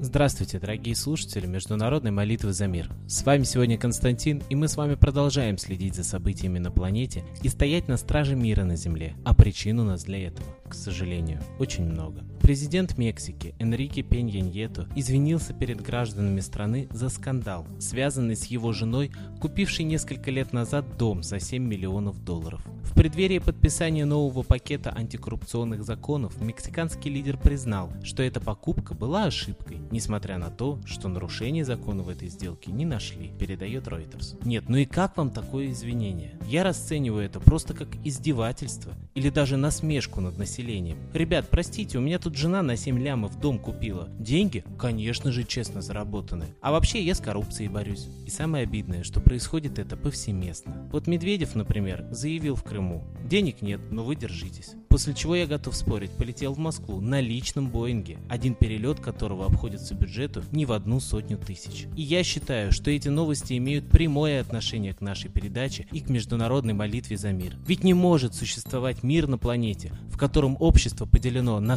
Здравствуйте, дорогие слушатели Международной молитвы за мир. С вами сегодня Константин, и мы с вами продолжаем следить за событиями на планете и стоять на страже мира на Земле. А причин у нас для этого, к сожалению, очень много. Президент Мексики Энрике Пенья Ньето извинился перед гражданами страны за скандал, связанный с его женой, купившей несколько лет назад дом за 7 миллионов долларов. В преддверии подписания нового пакета антикоррупционных законов мексиканский лидер признал, что эта покупка была ошибкой, несмотря на то, что нарушений закона в этой сделке не нашли, передает Reuters. Нет, ну и как вам такое извинение? Я расцениваю это просто как издевательство или даже насмешку над населением. Ребят, простите, у меня тут жена на 7 лямов дом купила. Деньги? Конечно же, честно заработанные. А вообще я с коррупцией борюсь. И самое обидное, что происходит это повсеместно. Вот Медведев, например, заявил в Крыму. Денег нет, но вы держитесь. После чего я готов спорить, полетел в Москву на личном Боинге, один перелет которого обходится бюджету не в одну сотню тысяч. И я считаю, что эти новости имеют прямое отношение к нашей передаче и к международной молитве за мир. Ведь не может существовать мир на планете, в котором общество поделено на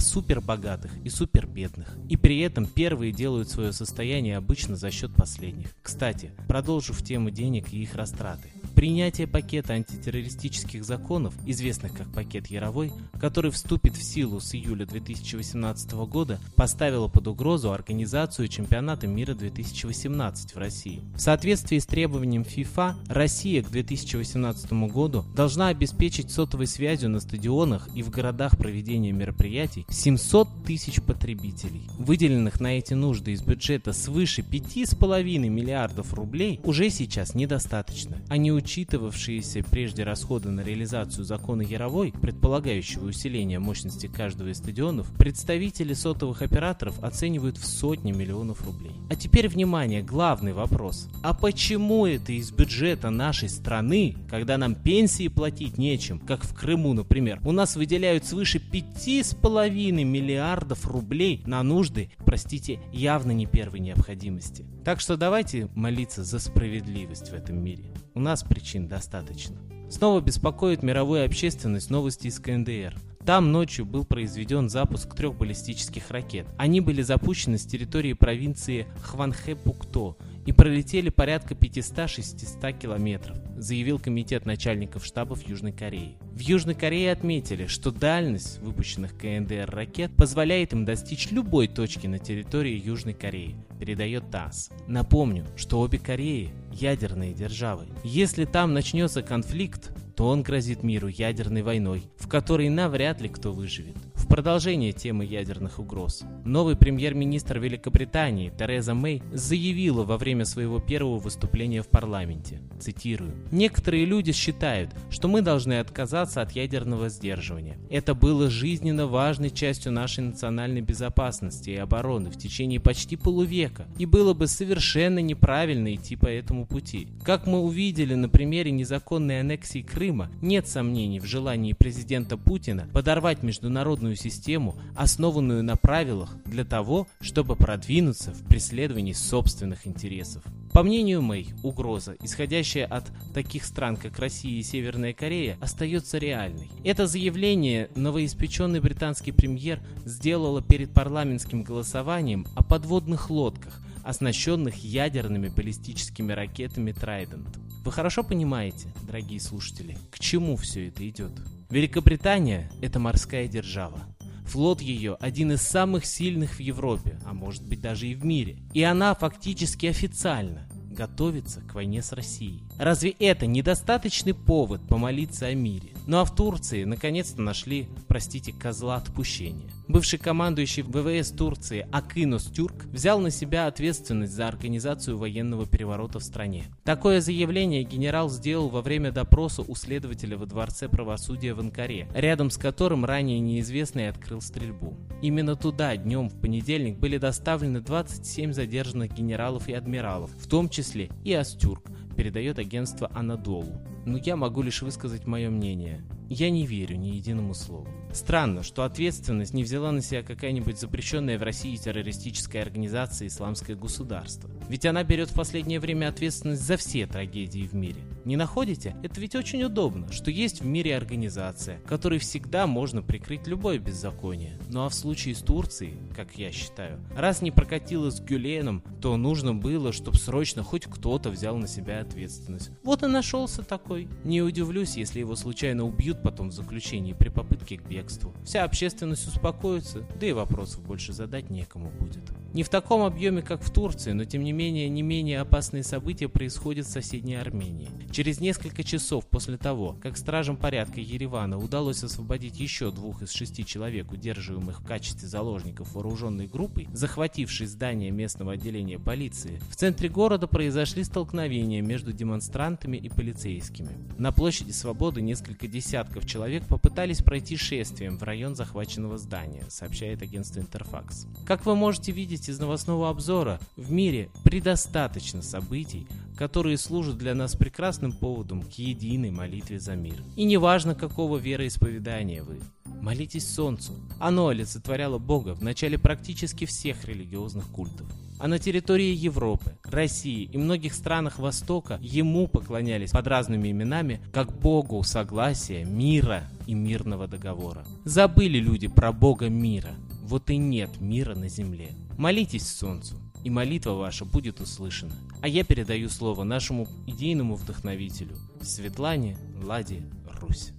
супербогатых и супербедных. И при этом первые делают свое состояние обычно за счет последних. Кстати, продолжу в тему денег и их растраты. Принятие пакета антитеррористических законов, известных как пакет Яровой, который вступит в силу с июля 2018 года, поставило под угрозу организацию чемпионата мира 2018 в России. В соответствии с требованием ФИФА, Россия к 2018 году должна обеспечить сотовой связью на стадионах и в городах проведения мероприятий 700 тысяч потребителей. Выделенных на эти нужды из бюджета свыше 5,5 миллиардов рублей уже сейчас недостаточно. Они учитывавшиеся прежде расходы на реализацию закона Яровой, предполагающего усиление мощности каждого из стадионов, представители сотовых операторов оценивают в сотни миллионов рублей. А теперь внимание, главный вопрос. А почему это из бюджета нашей страны, когда нам пенсии платить нечем, как в Крыму, например, у нас выделяют свыше 5,5 миллиардов рублей на нужды, простите, явно не первой необходимости. Так что давайте молиться за справедливость в этом мире. У нас причин достаточно. Снова беспокоит мировую общественность новости из КНДР. Там ночью был произведен запуск трех баллистических ракет. Они были запущены с территории провинции Хванхэ-Пукто и пролетели порядка 500-600 километров, заявил комитет начальников штабов Южной Кореи. В Южной Корее отметили, что дальность выпущенных КНДР ракет позволяет им достичь любой точки на территории Южной Кореи, передает ТАСС. Напомню, что обе Кореи ядерные державы. Если там начнется конфликт, то он грозит миру ядерной войной, в которой навряд ли кто выживет продолжение темы ядерных угроз. Новый премьер-министр Великобритании Тереза Мэй заявила во время своего первого выступления в парламенте, цитирую, «Некоторые люди считают, что мы должны отказаться от ядерного сдерживания. Это было жизненно важной частью нашей национальной безопасности и обороны в течение почти полувека, и было бы совершенно неправильно идти по этому пути. Как мы увидели на примере незаконной аннексии Крыма, нет сомнений в желании президента Путина подорвать международную систему, основанную на правилах для того, чтобы продвинуться в преследовании собственных интересов. По мнению Мэй, угроза, исходящая от таких стран, как Россия и Северная Корея, остается реальной. Это заявление новоиспеченный британский премьер сделала перед парламентским голосованием о подводных лодках, оснащенных ядерными баллистическими ракетами Trident. Вы хорошо понимаете, дорогие слушатели, к чему все это идет? Великобритания – это морская держава. Флот ее один из самых сильных в Европе, а может быть даже и в мире. И она фактически официально готовится к войне с Россией. Разве это недостаточный повод помолиться о мире? Ну а в Турции наконец-то нашли, простите, козла отпущения. Бывший командующий ВВС Турции Акинос Тюрк взял на себя ответственность за организацию военного переворота в стране. Такое заявление генерал сделал во время допроса у следователя во Дворце правосудия в Анкаре, рядом с которым ранее неизвестный открыл стрельбу. Именно туда днем в понедельник были доставлены 27 задержанных генералов и адмиралов, в том числе и Астюрк, передает агентство Анадолу. Но я могу лишь высказать мое мнение. Я не верю ни единому слову. Странно, что ответственность не взяла на себя какая-нибудь запрещенная в России террористическая организация «Исламское государство». Ведь она берет в последнее время ответственность за все трагедии в мире. Не находите? Это ведь очень удобно, что есть в мире организация, которой всегда можно прикрыть любое беззаконие. Ну а в случае с Турцией, как я считаю, раз не прокатило с Гюленом, то нужно было, чтобы срочно хоть кто-то взял на себя ответственность. Вот и нашелся такой. Не удивлюсь, если его случайно убьют потом в заключении при попытке к бегству. Вся общественность успокоится, да и вопросов больше задать некому будет. Не в таком объеме, как в Турции, но тем не менее не менее опасные события происходят в соседней Армении. Через несколько часов после того, как стражам порядка Еревана удалось освободить еще двух из шести человек, удерживаемых в качестве заложников вооруженной группой, захватившей здание местного отделения полиции, в центре города произошли столкновения между демонстрантами и полицейскими. На площади Свободы несколько десятков человек попытались пройти шествием в район захваченного здания, сообщает агентство Интерфакс. Как вы можете видеть, видеть из новостного обзора, в мире предостаточно событий, которые служат для нас прекрасным поводом к единой молитве за мир. И неважно, какого вероисповедания вы. Молитесь Солнцу. Оно олицетворяло Бога в начале практически всех религиозных культов. А на территории Европы, России и многих странах Востока ему поклонялись под разными именами, как Богу согласия, мира и мирного договора. Забыли люди про Бога мира. Вот и нет мира на земле. Молитесь Солнцу, и молитва ваша будет услышана. А я передаю слово нашему идейному вдохновителю Светлане Ладе Русь.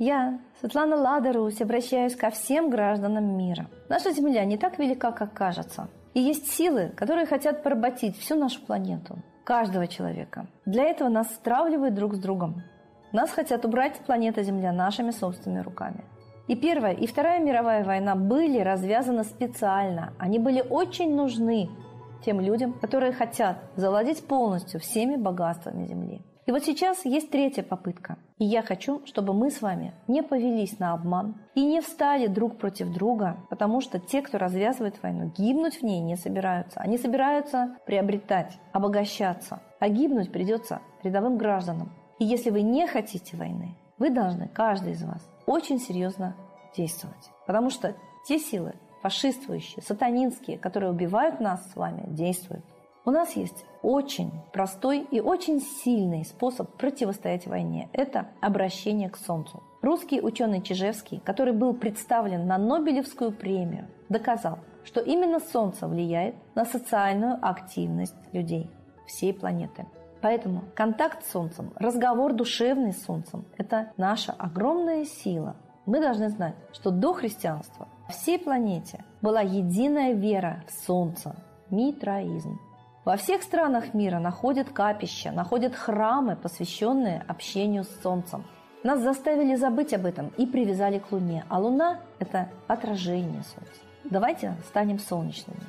Я, Светлана Лада Русь, обращаюсь ко всем гражданам мира. Наша Земля не так велика, как кажется. И есть силы, которые хотят поработить всю нашу планету, каждого человека. Для этого нас стравливают друг с другом. Нас хотят убрать с планеты Земля нашими собственными руками. И Первая, и Вторая мировая война были развязаны специально. Они были очень нужны тем людям, которые хотят завладеть полностью всеми богатствами Земли. И вот сейчас есть третья попытка. И я хочу, чтобы мы с вами не повелись на обман и не встали друг против друга, потому что те, кто развязывает войну, гибнуть в ней не собираются. Они собираются приобретать, обогащаться. А гибнуть придется рядовым гражданам. И если вы не хотите войны, вы должны, каждый из вас, очень серьезно действовать. Потому что те силы, фашистующие, сатанинские, которые убивают нас с вами, действуют. У нас есть очень простой и очень сильный способ противостоять войне. Это обращение к Солнцу. Русский ученый Чижевский, который был представлен на Нобелевскую премию, доказал, что именно Солнце влияет на социальную активность людей всей планеты. Поэтому контакт с Солнцем, разговор душевный с Солнцем – это наша огромная сила. Мы должны знать, что до христианства всей планете была единая вера в Солнце – митраизм. Во всех странах мира находят капища, находят храмы, посвященные общению с Солнцем. Нас заставили забыть об этом и привязали к Луне, а Луна – это отражение Солнца. Давайте станем солнечными.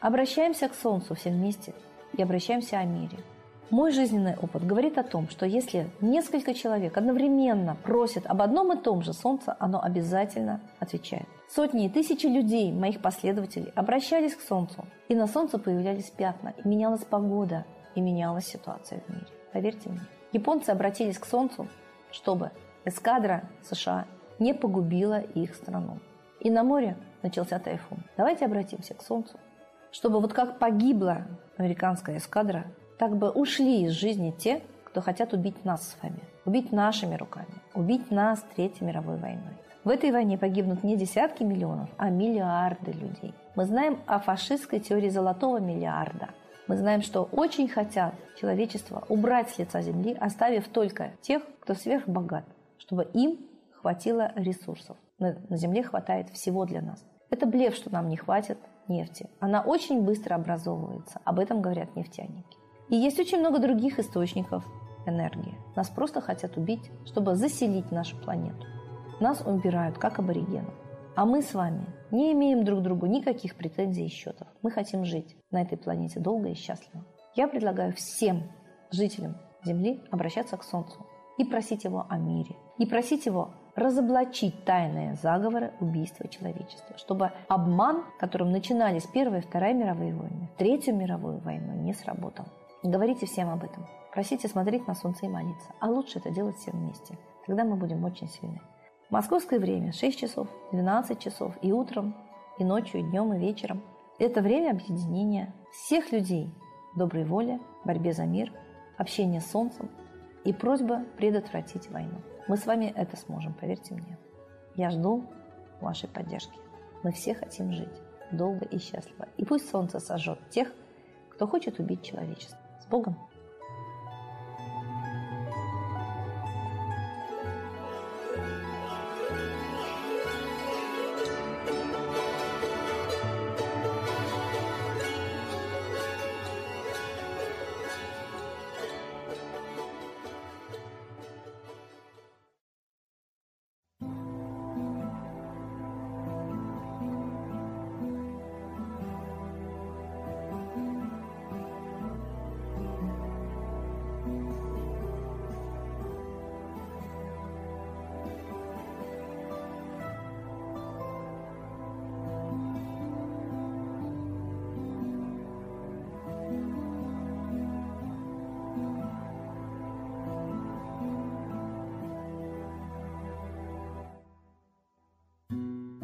Обращаемся к Солнцу все вместе и обращаемся о мире – мой жизненный опыт говорит о том, что если несколько человек одновременно просят об одном и том же Солнце, оно обязательно отвечает. Сотни и тысячи людей, моих последователей, обращались к Солнцу, и на Солнце появлялись пятна, и менялась погода, и менялась ситуация в мире. Поверьте мне. Японцы обратились к Солнцу, чтобы эскадра США не погубила их страну. И на море начался тайфун. Давайте обратимся к Солнцу, чтобы вот как погибла американская эскадра, так бы ушли из жизни те, кто хотят убить нас с вами, убить нашими руками, убить нас Третьей мировой войной. В этой войне погибнут не десятки миллионов, а миллиарды людей. Мы знаем о фашистской теории золотого миллиарда. Мы знаем, что очень хотят человечество убрать с лица земли, оставив только тех, кто сверхбогат, чтобы им хватило ресурсов. На земле хватает всего для нас. Это блеф, что нам не хватит нефти. Она очень быстро образовывается. Об этом говорят нефтяники. И есть очень много других источников энергии. Нас просто хотят убить, чтобы заселить нашу планету. Нас убирают, как аборигенов. А мы с вами не имеем друг другу никаких претензий и счетов. Мы хотим жить на этой планете долго и счастливо. Я предлагаю всем жителям Земли обращаться к Солнцу и просить его о мире, и просить его разоблачить тайные заговоры убийства человечества, чтобы обман, которым начинались Первая и Вторая мировые войны, Третью мировую войну, не сработал. Говорите всем об этом. Просите смотреть на солнце и молиться. А лучше это делать все вместе. Тогда мы будем очень сильны. Московское время 6 часов, 12 часов и утром, и ночью, и днем, и вечером. Это время объединения всех людей доброй воли, борьбе за мир, общения с солнцем и просьба предотвратить войну. Мы с вами это сможем, поверьте мне. Я жду вашей поддержки. Мы все хотим жить долго и счастливо. И пусть солнце сожжет тех, кто хочет убить человечество. Богом!